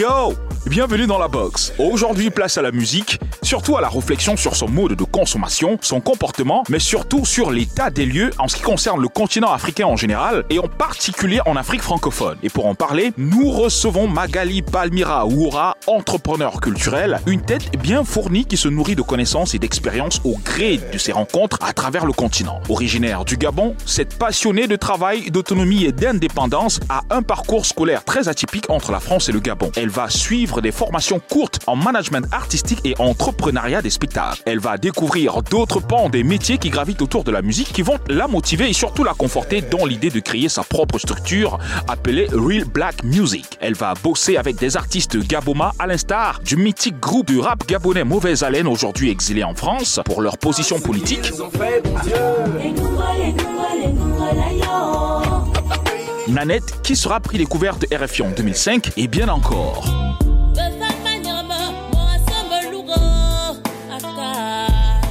Yo Bienvenue dans la box. Aujourd'hui, place à la musique, surtout à la réflexion sur son mode de consommation, son comportement, mais surtout sur l'état des lieux en ce qui concerne le continent africain en général et en particulier en Afrique francophone. Et pour en parler, nous recevons Magali Palmira Oura, entrepreneur culturel, une tête bien fournie qui se nourrit de connaissances et d'expériences au gré de ses rencontres à travers le continent. Originaire du Gabon, cette passionnée de travail, d'autonomie et d'indépendance a un parcours scolaire très atypique entre la France et le Gabon. Elle va suivre des formations courtes en management artistique et entrepreneuriat des spectacles. Elle va découvrir d'autres pans des métiers qui gravitent autour de la musique qui vont la motiver et surtout la conforter dans l'idée de créer sa propre structure appelée Real Black Music. Elle va bosser avec des artistes gaboma à l'instar du mythique groupe de rap gabonais Mauvaise Haleine aujourd'hui exilé en France pour leur position politique. Nanette qui sera pris découverte de RFI en 2005 et bien encore.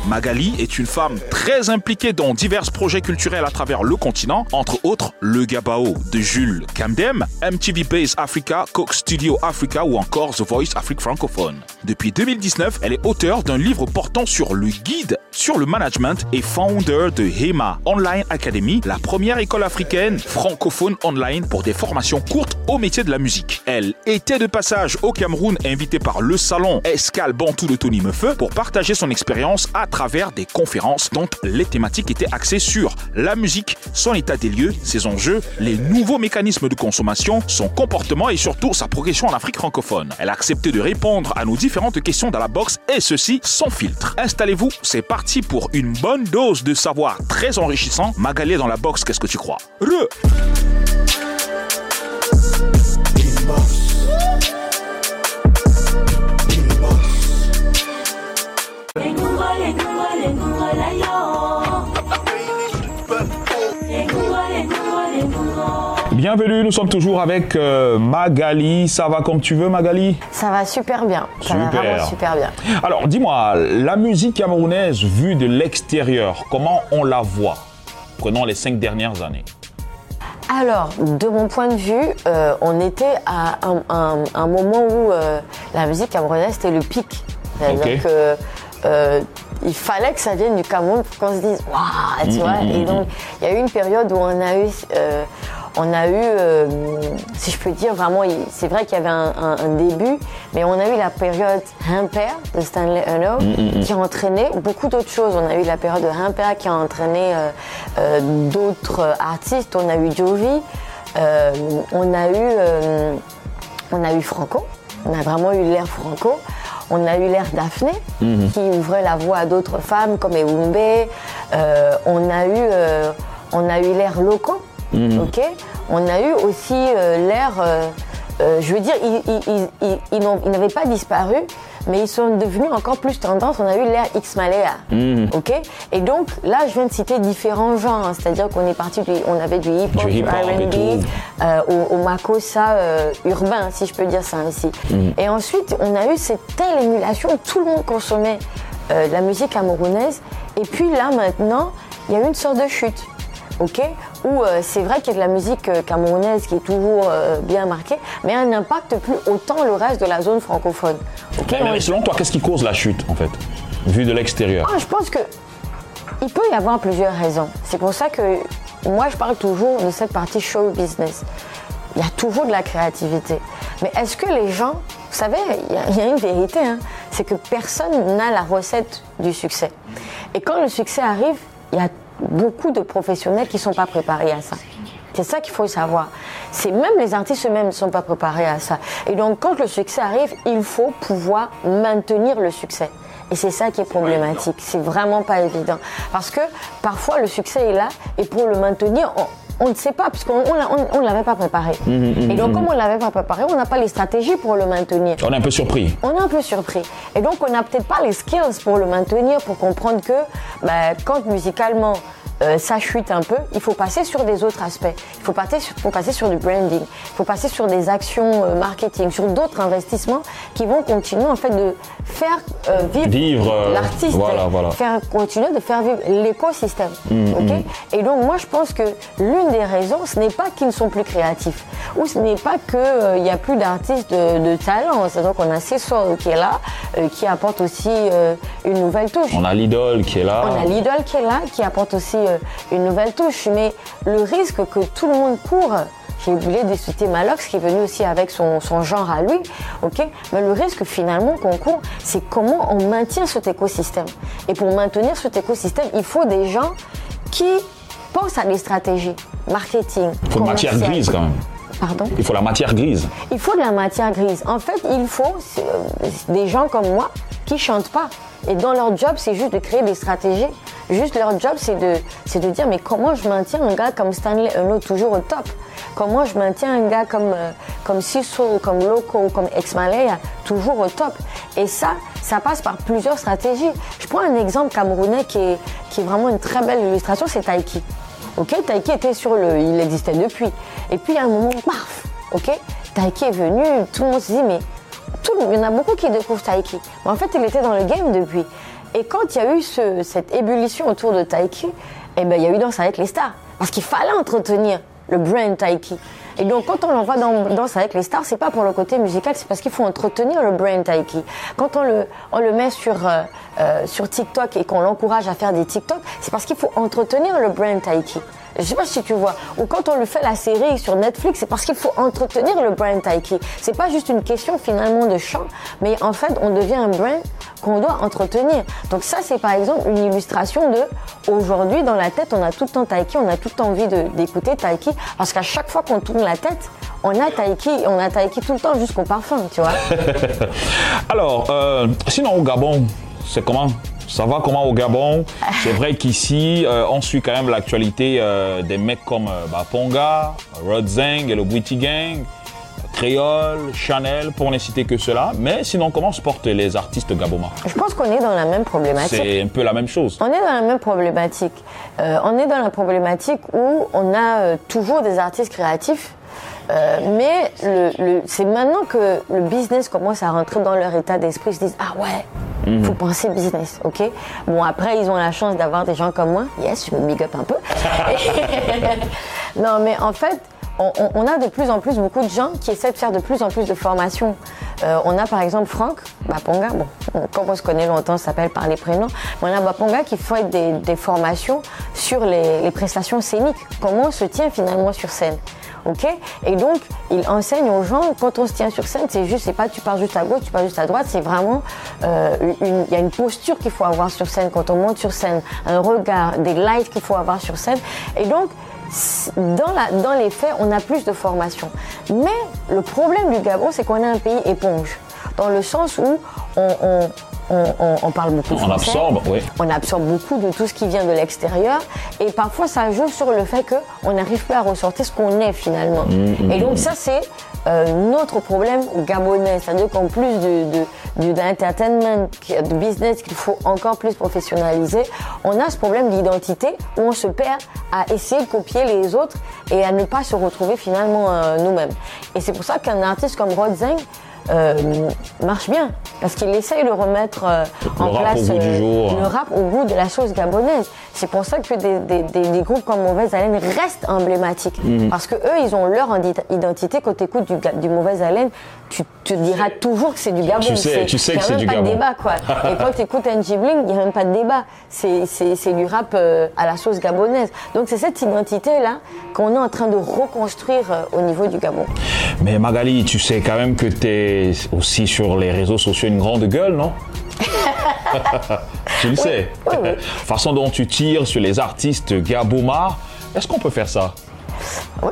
Magali est une femme très impliquée dans divers projets culturels à travers le continent, entre autres le Gabao de Jules Camdem, MTV Base Africa, Coke Studio Africa ou encore The Voice Afrique francophone. Depuis 2019, elle est auteure d'un livre portant sur le guide sur le management et founder de HEMA Online Academy, la première école africaine francophone online pour des formations courtes au métier de la musique. Elle était de passage au Cameroun invitée par le salon Escal Bantou de Tony Meufeu pour partager son expérience à travers des conférences dont les thématiques étaient axées sur la musique, son état des lieux, ses enjeux, les nouveaux mécanismes de consommation, son comportement et surtout sa progression en Afrique francophone. Elle a accepté de répondre à nos différentes questions dans la box et ceci sans filtre. Installez-vous, c'est parti pour une bonne dose de savoir très enrichissant. Magalé dans la box, qu'est-ce que tu crois? Re Bienvenue, nous sommes toujours avec euh, Magali. Ça va comme tu veux, Magali? Ça va super bien. Ça va Super. vraiment super bien. Alors, dis-moi, la musique camerounaise vue de l'extérieur, comment on la voit? Prenons les cinq dernières années. Alors, de mon point de vue, euh, on était à un, un- un moment où euh, la musique camerounaise était le pic. C'est-à-dire Ok. que euh, il fallait que ça vienne du Cameroun pour qu'on se dise waouh, Mm, tu vois. Et donc, il y a eu une période où on a eu, euh, on a eu, euh, si je peux dire vraiment, c'est vrai qu'il y avait un, un- un début, mais on a eu la période Humper de Stanley Huno Mm, qui a entraîné beaucoup d'autres choses. On a eu la période de Humper qui a entraîné euh, euh, d'autres artistes. On a eu Jovi, on a eu, on a eu Franco. On a vraiment eu l'ère Franco. On a eu l'ère Daphné, qui ouvrait la voie à d'autres femmes comme Ewumbe. On a eu, on a eu l'ère Loco. Ok on a eu aussi euh, l'ère, euh, euh, je veux dire, ils, ils- ils- n'avaient pas disparu, mais ils sont devenus encore plus tendance. On a eu l'ère X Malaya, ok Et donc là, je viens de citer différents genres, hein. c'est-à-dire qu'on est parti, du, on avait du hip-hop, Du du et R&B, euh, au, au makossa euh, urbain, si je peux dire ça ainsi. Et ensuite, on a eu cette telle émulation, tout le monde consommait euh, la musique camerounaise. Et puis là, maintenant, il y a eu une sorte de chute. ok Où euh, c'est vrai qu'il y a de la musique euh, camerounaise qui est toujours euh, bien marquée, mais elle n'impacte plus autant le reste de la zone francophone. ok Mais, mais On- selon toi, qu'est-ce qui cause la chute, en fait, vue de l'extérieur? Ah, je pense que il peut y avoir plusieurs raisons. C'est pour ça que moi, je parle toujours de cette partie show business. Il y a toujours de la créativité. Mais est-ce que les gens, vous savez, il y a, il y a une vérité, hein, c'est que personne n'a la recette du succès. Et quand le succès arrive, il y a beaucoup de professionnels qui ne sont pas préparés à ça. C'est ça qu'il faut savoir. C'est même les artistes eux-mêmes ne sont pas préparés à ça. Et donc quand le succès arrive, il faut pouvoir maintenir le succès. Et c'est ça qui est problématique. C'est vraiment pas évident. Parce que parfois le succès est là et pour le maintenir, on, on ne sait pas, puisqu'on ne l'avait pas préparé. et donc comme on ne l'avait pas préparé, on n'a pas les stratégies pour le maintenir. On est un peu surpris. On est un peu surpris. Et donc, on n'a peut-être pas les skills pour le maintenir, pour comprendre que ben, quand musicalement, euh, ça chute un peu, il faut passer sur des autres aspects. Il faut passer sur, faut passer sur du branding, il faut passer sur des actions euh, marketing, sur d'autres investissements qui vont continuer en fait de faire euh, vivre, l'artiste, faire continuer de faire vivre l'écosystème. Mm, mm. Et donc moi je pense que l'une des raisons, ce n'est pas qu'ils ne sont plus créatifs, ou ce n'est pas qu'il n'y a plus d'artistes de, talent. C'est donc on a Cessor qui est là, qui apporte aussi une nouvelle touche. On a l'idole qui est là. On a l'idole qui est là, qui apporte aussi euh, une nouvelle touche. Mais le risque que tout le monde court, j'ai oublié de citer Malox qui est venu aussi avec son, genre à lui, ok Mais le risque finalement qu'on court, c'est comment on maintient cet écosystème. Et pour maintenir cet écosystème, il faut des gens qui pensent à des stratégies, marketing. Il faut matière grise quand même. Pardon? Il faut la matière grise. Il faut de la matière grise. En fait, il faut euh, des gens comme moi qui chantent pas. Et dans leur job, c'est juste de créer des stratégies. Juste leur job, c'est de, c'est de dire, mais comment je maintiens un gars comme Stanley Eno toujours au top? Comment je maintiens un gars comme, euh, comme comme Loco, comme Ex Malaya toujours au top? Et ça, ça passe par plusieurs stratégies. Je prends un exemple camerounais qui est, qui est vraiment une très belle illustration, c'est Taiki. Ok, Taiki était sur le, il existait depuis. Et puis à un moment, paf, ok, Taiki est venu, tout le monde se dit, mais il y en a beaucoup qui découvrent Taiki. Mais en fait, il était dans le game depuis. Et quand il y a eu cette ébullition autour de Taiki, eh ben, il y a eu Danse avec les stars. Parce qu'il fallait entretenir le brand Taiki. Et donc, quand on l'envoie dans Danse avec les stars, c'est pas pour le côté musical, c'est parce qu'il faut entretenir le brand Taiki. Quand on le, met sur, euh, euh, sur TikTok et qu'on l'encourage à faire des TikTok, c'est parce qu'il faut entretenir le brand Taiki. Je sais pas si tu vois. Ou quand on lui fait la série sur Netflix, c'est parce qu'il faut entretenir le brand Taiki. C'est pas juste une question finalement de chant, mais en fait, on devient un brand qu'on doit entretenir. Donc ça, c'est par exemple une illustration de aujourd'hui dans la tête, on a tout le temps Taiki, on a tout le temps envie d'écouter Taiki, parce qu'à chaque fois qu'on tourne la tête, on a Taiki, on a Taiki tout le temps jusqu'au parfum, tu vois. Alors, euh, sinon au Gabon, c'est comment? Ça va comment au Gabon? C'est vrai qu'ici, euh, on suit quand même l'actualité euh, des mecs comme euh, bah, Ponga, Rod Zeng et le Bwitty Gang, Créole, Chanel, pour ne citer que cela. Mais sinon, comment se portent les artistes gabomas Je pense qu'on est dans la même problématique. C'est un peu la même chose. On est dans la même problématique. on est dans la problématique où on a toujours des artistes créatifs mais le, c'est maintenant que le business commence à rentrer dans leur état d'esprit. Ils se disent Ah ouais, il faut mhm. penser business, ok? Bon, après, ils ont la chance d'avoir des gens comme moi. Yes, je me big up un peu. non, mais en fait, on, a de plus en plus beaucoup de gens qui essaient de faire de plus en plus de formations. Euh, on a par exemple Franck Baponga, bon, comme on se connaît longtemps, ça s'appelle par les prénoms. Mais on a Baponga qui fait des, formations sur les, les prestations scéniques. Comment on se tient finalement sur scène? Et donc, il enseigne aux gens, quand on se tient sur scène, c'est juste, c'est pas tu pars juste à gauche, tu pars juste à droite, c'est vraiment, euh, il y a une posture qu'il faut avoir sur scène quand on monte sur scène, un regard, des lights qu'il faut avoir sur scène. Et donc, dans, la, dans les faits, on a plus de formation. Mais le problème du Gabon, c'est qu'on est un pays éponge, dans le sens où on on, parle beaucoup français. On absorbe, oui. On absorbe beaucoup de tout ce qui vient de l'extérieur. Et parfois, ça joue sur le fait qu'on n'arrive plus à ressortir ce qu'on est finalement. Mm, mm, et donc, mm. ça, c'est euh, notre problème gabonais. C'est-à-dire qu'en plus de, de, d'entertainment, de business qu'il faut encore plus professionnaliser, on a ce problème d'identité où on se perd à essayer de copier les autres et à ne pas se retrouver finalement euh, nous-mêmes. Et c'est pour ça qu'un artiste comme Rod Zeng, euh, marche bien. Parce qu'il essaye de remettre euh, en place euh, le rap au goût de la chose gabonaise. C'est pour ça que des, groupes comme Mauvaise Haleine restent emblématiques. Mhm. Parce que eux, ils ont leur identité. Quand tu écoutes du, du Mauvaise Haleine, tu te diras toujours que c'est du Gabon. Tu sais, tu sais que c'est du Gabon. Il n'y a même pas de débat, quoi. Et quand tu écoutes NG Bling, il n'y a même pas de débat. C'est du rap à la sauce gabonaise. Donc c'est cette identité-là qu'on est en train de reconstruire au niveau du Gabon. Mais Magali, tu sais quand même que tu es aussi sur les réseaux sociaux une grande gueule, non? Tu le sais. Façon dont tu tires sur les artistes Gaboma, est-ce qu'on peut faire ça? Oui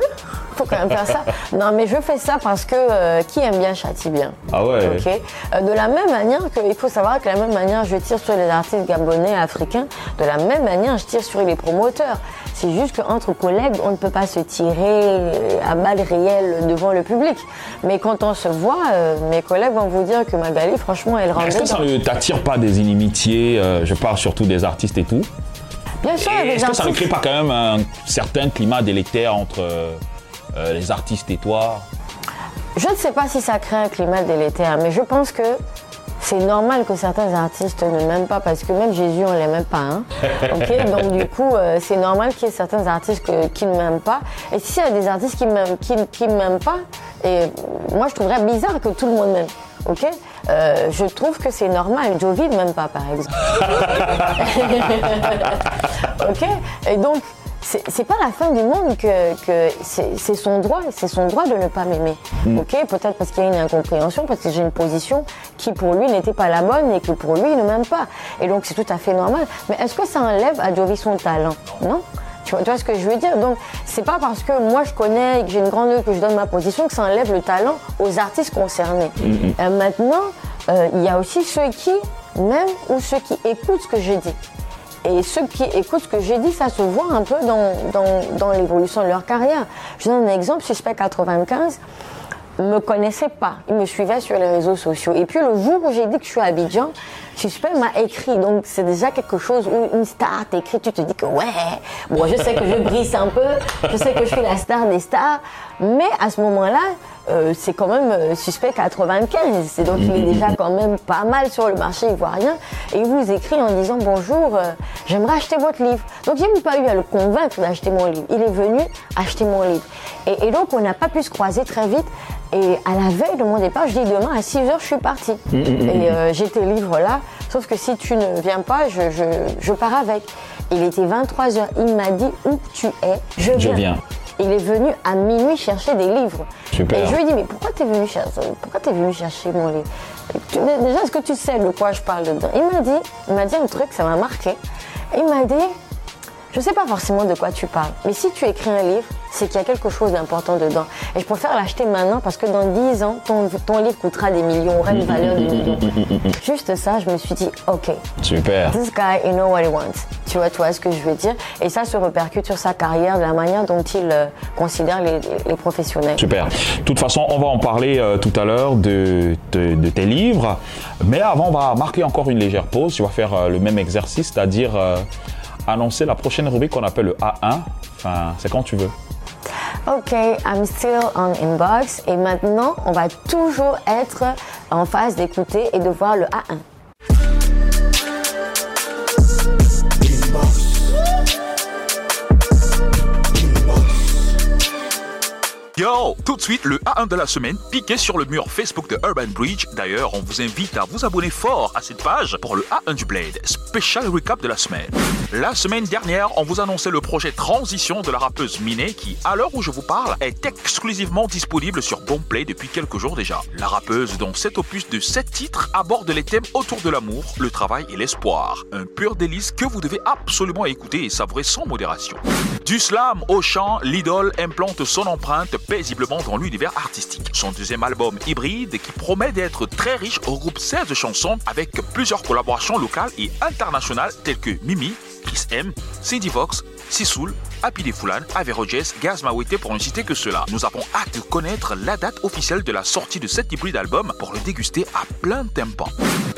faut quand même faire ça. Non, mais je fais ça parce que euh, qui aime bien châtie bien. Ah ouais. Ok. Euh, de la même manière que, il faut savoir que de la même manière je tire sur les artistes gabonais, africains, de la même manière je tire sur les promoteurs. C'est juste qu'entre collègues, on ne peut pas se tirer euh, à balles réelles devant le public. Mais quand on se voit, mes collègues vont vous dire que Magali, franchement, elle rentre. Est-ce que ça ne t'attire pas des inimitiés Je parle surtout des artistes et tout? Bien sûr, Est-ce que ça ne crée pas quand même un certain climat délétère entre euh, les artistes et toi Je ne sais pas si ça crée un climat délétère, mais je pense que c'est normal que certains artistes ne m'aiment pas parce que même Jésus, on ne l'aimait pas. hein. Ok, Donc du coup, euh, c'est normal qu'il y ait certains artistes que- qui ne m'aiment pas. Et s'il y a des artistes qui ne m'aiment pas, et moi je trouverais bizarre que tout le monde m'aime. Ok, Euh, je trouve que c'est normal. Jovi ne m'aime pas, par exemple. ok, et donc c'est pas la fin du monde que, que c'est son droit, c'est son droit de ne pas m'aimer. Ok, peut-être parce qu'il y a une incompréhension, parce que j'ai une position qui pour lui n'était pas la bonne et que pour lui il ne m'aime pas. Et donc c'est tout à fait normal. Mais est-ce que ça enlève à Jovi son talent? Non. Tu vois, tu vois ce que je veux dire? Donc c'est pas parce que moi je connais et que j'ai une grande œuvre que je donne ma position que ça enlève le talent aux artistes concernés. Euh, maintenant, euh, il y a aussi ceux qui m'aiment ou ceux qui écoutent ce que je dis. Et ceux qui écoutent ce que j'ai dit, ça se voit un peu dans, dans, l'évolution de leur carrière. Je donne un exemple, Suspect 95 me connaissait pas. Il me suivait sur les réseaux sociaux. Et puis le jour où j'ai dit que je suis à Abidjan, Suspect m'a écrit. Donc c'est déjà quelque chose où une star t'écrit, tu te dis que ouais, bon je sais que je brise un peu, je sais que je suis la star des stars, mais à ce moment-là, euh, c'est quand même euh, Suspect 95. C'est donc il est déjà quand même pas mal sur le marché ivoirien. Et il vous écrit en disant bonjour, euh, j'aimerais acheter votre livre. Donc j'ai même pas eu à le convaincre d'acheter mon livre. Il est venu acheter mon livre. Et, et donc on n'a pas pu se croiser très vite. Et à la veille de mon départ, je dis demain à 6 heures, je suis partie. Et euh, j'ai tes livres là. Sauf que si tu ne viens pas, je, je, je pars avec. Il était 23 heures. Il m'a dit où tu es? Je viens. Je viens. Il est venu à minuit chercher des livres. Super. Et je lui ai dit, mais pourquoi tu es venu chercher, pourquoi t'es venu chercher mon livre? Déjà, est-ce que tu sais de quoi je parle dedans? Il m'a dit, il m'a dit un truc, ça m'a marqué. Il m'a dit, je sais pas forcément de quoi tu parles, mais si tu écris un livre, c'est qu'il y a quelque chose d'important dedans. Et je préfère l'acheter maintenant parce que dans 10 ans, ton, ton livre coûtera des millions, aura une valeur de millions. Juste ça, je me suis dit, ok, Super. This guy, you know what he wants. Tu vois, tu vois ce que je veux dire Et ça se répercute sur sa carrière, de la manière dont il euh, considère les, les professionnels. Super. De toute façon, on va en parler euh, tout à l'heure de, de- de tes livres. Mais avant, on va marquer encore une légère pause. Tu vas faire euh, le même exercice, c'est-à-dire annoncer la prochaine rubrique qu'on appelle le A1. Enfin, c'est quand tu veux. Ok, I'm still on inbox. Et maintenant, on va toujours être en phase d'écouter et de voir le A1. Yo, tout de suite, le A1 de la semaine, piqué sur le mur Facebook de Urban Bridge. D'ailleurs, on vous invite à vous abonner fort à cette page pour le A1 du Blade, spécial recap de la semaine. La semaine dernière, on vous annonçait le projet Transition de la rappeuse Miné qui, à l'heure où je vous parle, est exclusivement disponible sur Boomplay depuis quelques jours déjà. La rappeuse, dont cet opus de 7 titres, aborde les thèmes autour de l'amour, le travail et l'espoir. Un pur délice que vous devez absolument écouter et savourer sans modération. Du slam au chant, l'idole implante son empreinte paisiblement dans l'univers artistique. Son deuxième album hybride, qui promet d'être très riche, regroupe 16 chansons avec plusieurs collaborations locales et internationales telles que Mimi, Chris M, Cindy Vox, Sisoul, Happy Defoulan, Avero Jess, Gaz Mawete pour ne citer que cela. Nous avons hâte de connaître la date officielle de la sortie de cet hybride album pour le déguster à plein tympan.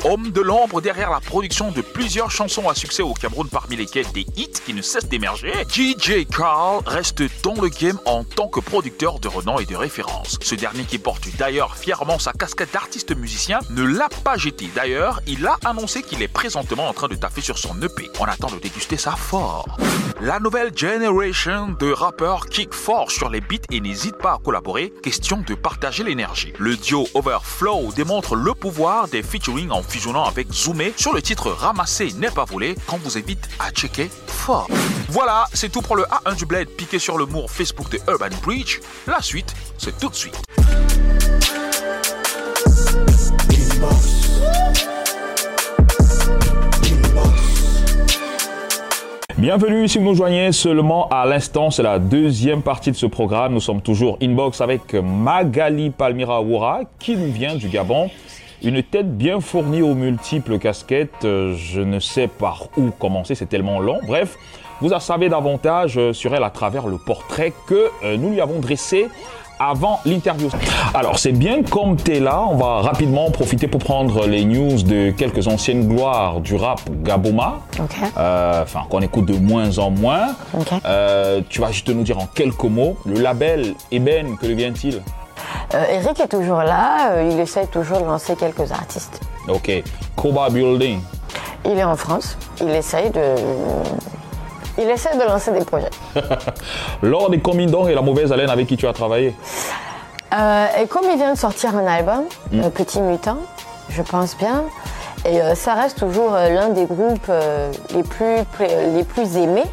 Homme de l'ombre derrière la production de plusieurs chansons à succès au Cameroun parmi lesquelles des hits qui ne cessent d'émerger, DJ Carl reste dans le game en tant que producteur de renom et de référence. Ce dernier qui porte d'ailleurs fièrement sa casquette d'artiste musicien ne l'a pas jeté. D'ailleurs, il a annoncé qu'il est présentement en train de taffer sur son EP. On attend de déguster ça fort. La nouvelle generation de rappeurs kick fort sur les beats et n'hésite pas à collaborer, question de partager l'énergie. Le duo Overflow démontre le pouvoir des featuring en fusionnant avec Zoomé sur le titre Ramasser n'est pas volé qu'on vous invite à checker fort. Voilà, c'est tout pour le A1 du Blade piqué sur le mur Facebook de Urban Bridge. La suite, c'est tout de suite. Bienvenue si vous nous joignez seulement à l'instant, c'est la deuxième partie de ce programme. Nous sommes toujours inbox avec Magali Palmira Oura qui nous vient du Gabon. Une tête bien fournie aux multiples casquettes. Je ne sais par où commencer, c'est tellement long. Bref, vous en savez davantage euh, sur elle à travers le portrait que euh, nous lui avons dressé avant l'interview. Alors, c'est bien comme tu es là, on va rapidement profiter pour prendre les news de quelques anciennes gloires du rap Gaboma, Ok. euh, enfin qu'on écoute de moins en moins. Ok. Euh, tu vas juste nous dire en quelques mots, le label Eben, que devient-il Euh, Eric est toujours là, il essaie toujours de lancer quelques artistes. Ok. Koba Building. Il est en France, il essaie de. Il essaie de lancer des projets. Lors des Comindons et la mauvaise haleine avec qui tu as travaillé Euh, et comme il vient de sortir un album, euh, Petit Mutant, je pense bien, et euh, ça reste toujours euh, l'un des groupes euh, les, plus, les plus aimés.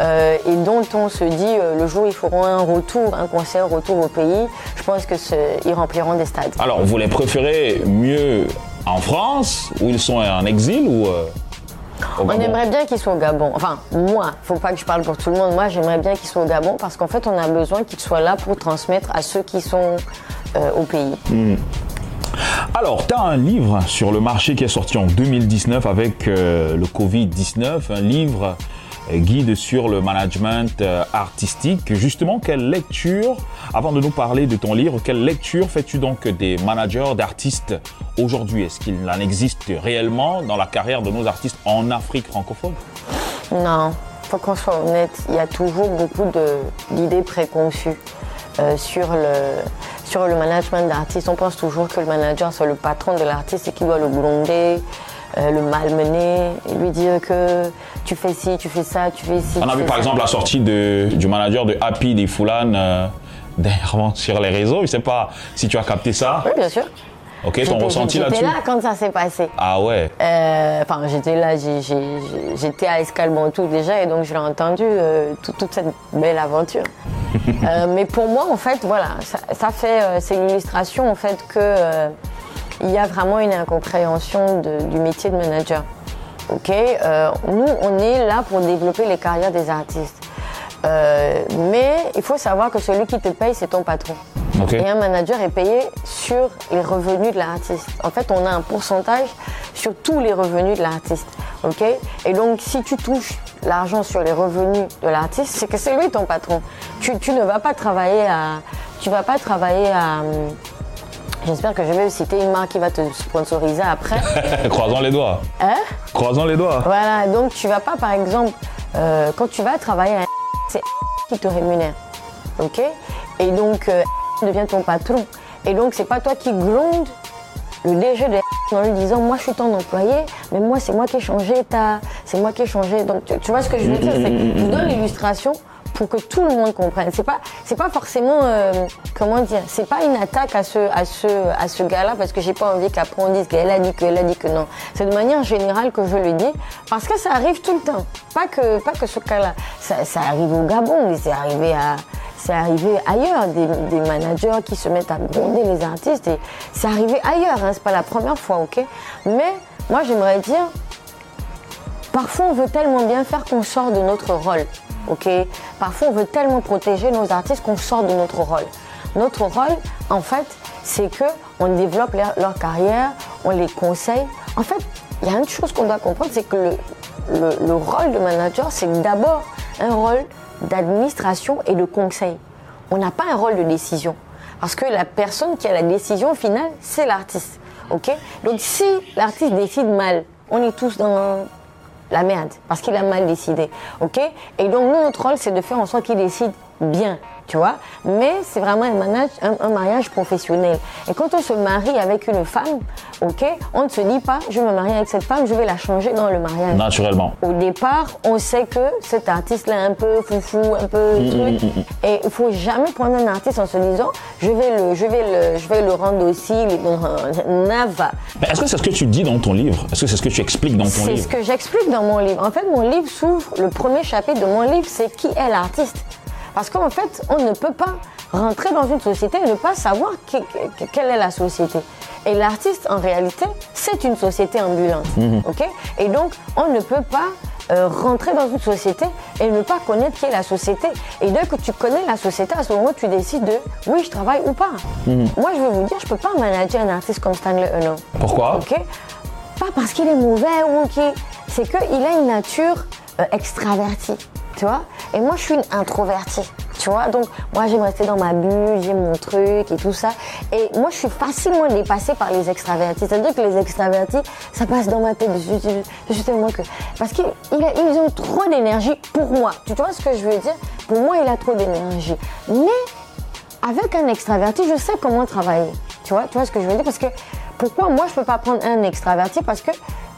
et dont on se dit le jour où ils feront un retour, un concert retour au pays, je pense que ce- ils rempliront des stades. Alors, vous les préférez mieux en France, où ils sont en exil, ou au On aimerait bien qu'ils soient au Gabon. Enfin, moi, faut pas que je parle pour tout le monde. Moi, j'aimerais bien qu'ils soient au Gabon parce qu'en fait, on a besoin qu'ils soient là pour transmettre à ceux qui sont euh, au pays. Alors, tu as un livre sur le marché qui est sorti en 2019 avec euh, le Covid-19, un livre guide sur le management euh, artistique. Justement, quelle lecture, avant de nous parler de ton livre, quelle lecture fais-tu donc des managers d'artistes aujourd'hui? Est-ce qu'il en existe réellement dans la carrière de nos artistes en Afrique francophone? Non, faut qu'on soit honnête. Il y a toujours beaucoup d'idées préconçues euh, sur le management d'artistes. On pense toujours que le manager c'est le patron de l'artiste et qu'il doit le gronder, euh, le malmener, et lui dire que tu fais ci, tu fais ça, tu fais ci. On a vu par ça. exemple la sortie de- du manager de Happy des Foulane euh, dernièrement sur les réseaux. Je ne sais pas si tu as capté ça. Oui, bien sûr. Ok, ton J'étais- ressenti J'étais là-dessus là quand ça s'est passé. Ah ouais. Euh, Enfin, j'étais là, j'étais à Escalbantou déjà, et donc je l'ai entendu euh, tout- toute cette belle aventure. Euh, mais pour moi, en fait, voilà, ça, ça fait, c'est l'illustration en fait que il y a vraiment une incompréhension de- du métier de manager. Ok, Euh, nous, on est là pour développer les carrières des artistes. Euh, mais il faut savoir que celui qui te paye, c'est ton patron. Et un manager est payé sur les revenus de l'artiste. En fait, on a un pourcentage sur tous les revenus de l'artiste. OK Et donc, si tu touches l'argent sur les revenus de l'artiste, c'est que c'est lui ton patron. Tu, tu ne vas pas travailler à. Tu vas pas travailler à. J'espère que je vais citer une marque qui va te sponsoriser après. Croisons les doigts. Hein Croisons les doigts. Voilà, donc tu vas pas, par exemple, euh, quand tu vas travailler à c'est qui te rémunère. OK? Et donc, euh, devient ton patron. Et donc, c'est pas toi qui gronde le DG de en lui disant Moi, je suis ton employé, mais moi, c'est moi qui ai changé ta. C'est moi qui ai changé. Donc, tu, tu vois ce que je veux dire? C'est Je vous donne l'illustration pour que tout le monde comprenne. C'est pas, c'est pas forcément, euh, comment dire, c'est pas une attaque à ce, à ce, à ce gars-là parce que j'ai pas envie qu'après on dise qu'elle a dit que, elle a dit que non. C'est de manière générale que je le dis parce que ça arrive tout le temps. Pas que, pas que ce cas-là. Ça, arrive au Gabon, mais c'est arrivé à, c'est arrivé ailleurs, des, des managers qui se mettent à gronder les artistes et c'est arrivé ailleurs, hein, c'est pas la première fois, ok? Mais moi j'aimerais dire, Parfois, on veut tellement bien faire qu'on sort de notre rôle. Ok? Parfois, on veut tellement protéger nos artistes qu'on sort de notre rôle. Notre rôle, en fait, c'est que on développe leur, carrière, on les conseille. En fait, il y a une chose qu'on doit comprendre, c'est que le, le- le rôle de manager, c'est d'abord un rôle d'administration et de conseil. On n'a pas un rôle de décision. Parce que la personne qui a la décision finale, c'est l'artiste. ok? Donc si l'artiste décide mal, on est tous dans la merde, parce qu'il a mal décidé. ok? Et donc nous, notre rôle, c'est de faire en sorte qu'il décide bien. Tu vois Mais c'est vraiment un, manage- un- un mariage professionnel. Et quand on se marie avec une femme, ok, on ne se dit pas, je me marier avec cette femme, je vais la changer dans le mariage. Naturellement. Au départ, on sait que cet artiste-là est un peu foufou, un peu truc. Et il faut jamais prendre un artiste en se disant, je vais le, je vais le, je vais le rendre. Non, Nava. Est-ce que c'est ce que tu dis dans ton livre? Est-ce que c'est ce que tu expliques dans ton C'est ce livre que j'explique dans mon livre. En fait, mon livre s'ouvre, le premier chapitre de mon livre, c'est qui est l'artiste? Parce qu'en fait, on ne peut pas rentrer dans une société et ne pas savoir quelle est la société. Et l'artiste, en réalité, c'est une société ambulante. ok? Et donc, on ne peut pas euh, rentrer dans une société et ne pas connaître qui est la société. Et dès que tu connais la société, à ce moment, tu décides de oui, je travaille ou pas. Moi, je vais vous dire, je ne peux pas manager un artiste comme Stanley Eno. Pourquoi? Ok? Pas parce qu'il est mauvais ou qu'il. C'est qu'il a une nature euh, extravertie. Tu vois? Et moi, je suis une introvertie. Tu vois, donc moi j'aime rester dans ma bulle, j'ai mon truc et tout ça. Et moi je suis facilement dépassée par les extravertis. C'est-à-dire que les extravertis, ça passe dans ma tête. Je, je- je suis tellement que. Parce qu'ils ont trop d'énergie pour moi. Tu vois ce que je veux dire? Pour moi, il a trop d'énergie. Mais avec un extraverti, je sais comment travailler. Tu vois, tu vois ce que je veux dire? Parce que pourquoi moi je peux pas prendre un extraverti? Parce que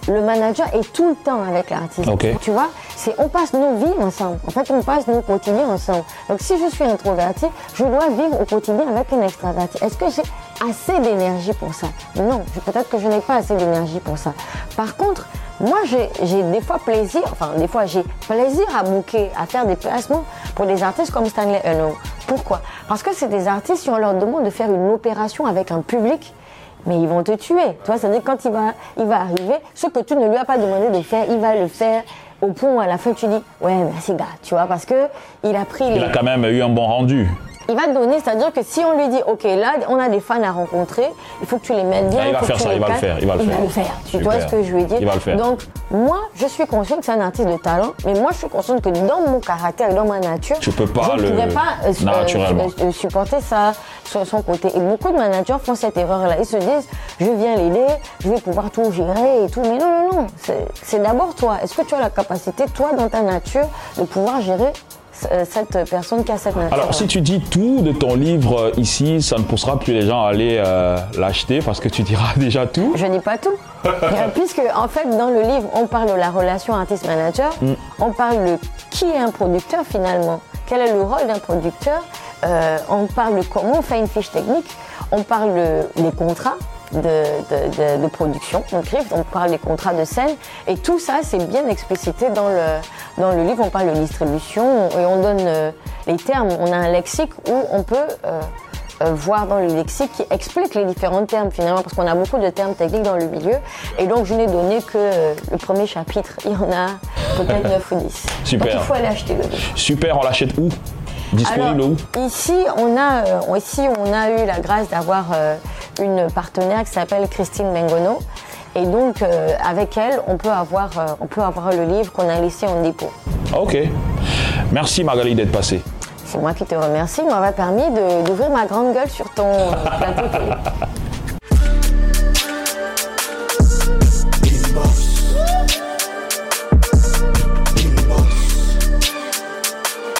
le manager est tout le temps avec l'artiste. Tu vois, c'est on passe nos vies ensemble. En fait, on passe nos quotidiens ensemble. Donc si je suis introverti, je dois vivre au quotidien avec un extraverti. Est-ce que j'ai assez d'énergie pour ça? Non, peut-être que je n'ai pas assez d'énergie pour ça. Par contre, moi, j'ai des fois plaisir, enfin, des fois, j'ai plaisir à booker, à faire des placements pour des artistes comme Stanley Eno. Pourquoi? Parce que c'est des artistes, si on leur demande de faire une opération avec un public, mais ils vont te tuer. Tu vois, c'est-à-dire quand il va, il va arriver, ce que tu ne lui as pas demandé de faire, il va le faire au point où à la fin tu dis, ouais, merci gars, tu vois, parce que il a pris Il les a quand même eu un bon rendu. Il va te donner, c'est-à-dire que si on lui dit, ok, là, on a des fans à rencontrer, il faut que tu les mettes bien. Ah, il va faut que faire tu ça, les il va le faire, il va le faire. Tu vois ce que je veux dire Il va le faire. Donc, moi, je suis consciente que c'est un artiste de talent, mais moi, je suis consciente que dans mon caractère dans ma nature, Tu peux pas je ne le- pourrais pas euh, euh, naturellement. euh, supporter ça sur son côté. Et beaucoup de managers font cette erreur-là. Ils se disent, je viens l'aider, je vais pouvoir tout gérer et tout. Mais non, non, non. C'est- d'abord toi. Est-ce que tu as la capacité, toi, dans ta nature, de pouvoir gérer cette personne qui a cette nature Alors, si tu dis tout de ton livre euh, ici, ça ne poussera plus les gens à aller euh, l'acheter parce que tu diras déjà tout. Je dis pas tout. Euh, Puisque, en fait, dans le livre, on parle de la relation artiste-manager, on parle de qui est un producteur finalement, quel est le rôle d'un producteur, euh, on parle de comment on fait une fiche technique, on parle de- des contrats. De, de- de- de production, on écrit, on parle des contrats de scène, et tout ça, c'est bien explicité dans le, dans le livre. On parle de distribution et on donne euh, les termes. On a un lexique où on peut euh, euh, voir dans le lexique qui explique les différents termes finalement, parce qu'on a beaucoup de termes techniques dans le milieu. Et donc, je n'ai donné que le premier chapitre. Il y en a peut-être 9 ou 10. Super. Donc, il faut aller acheter le livre. Super, on l'achète où? Disponible Alors, où? ici, on a, euh, ici, on a eu la grâce d'avoir euh, une partenaire qui s'appelle Christine Mengono. Et donc, euh, avec elle, on peut, avoir, euh, on peut avoir le livre qu'on a laissé en dépôt. Ok. Merci Magali d'être passée. C'est moi qui te remercie. Il m'avait permis de- d'ouvrir ma grande gueule sur ton euh, plateau télé.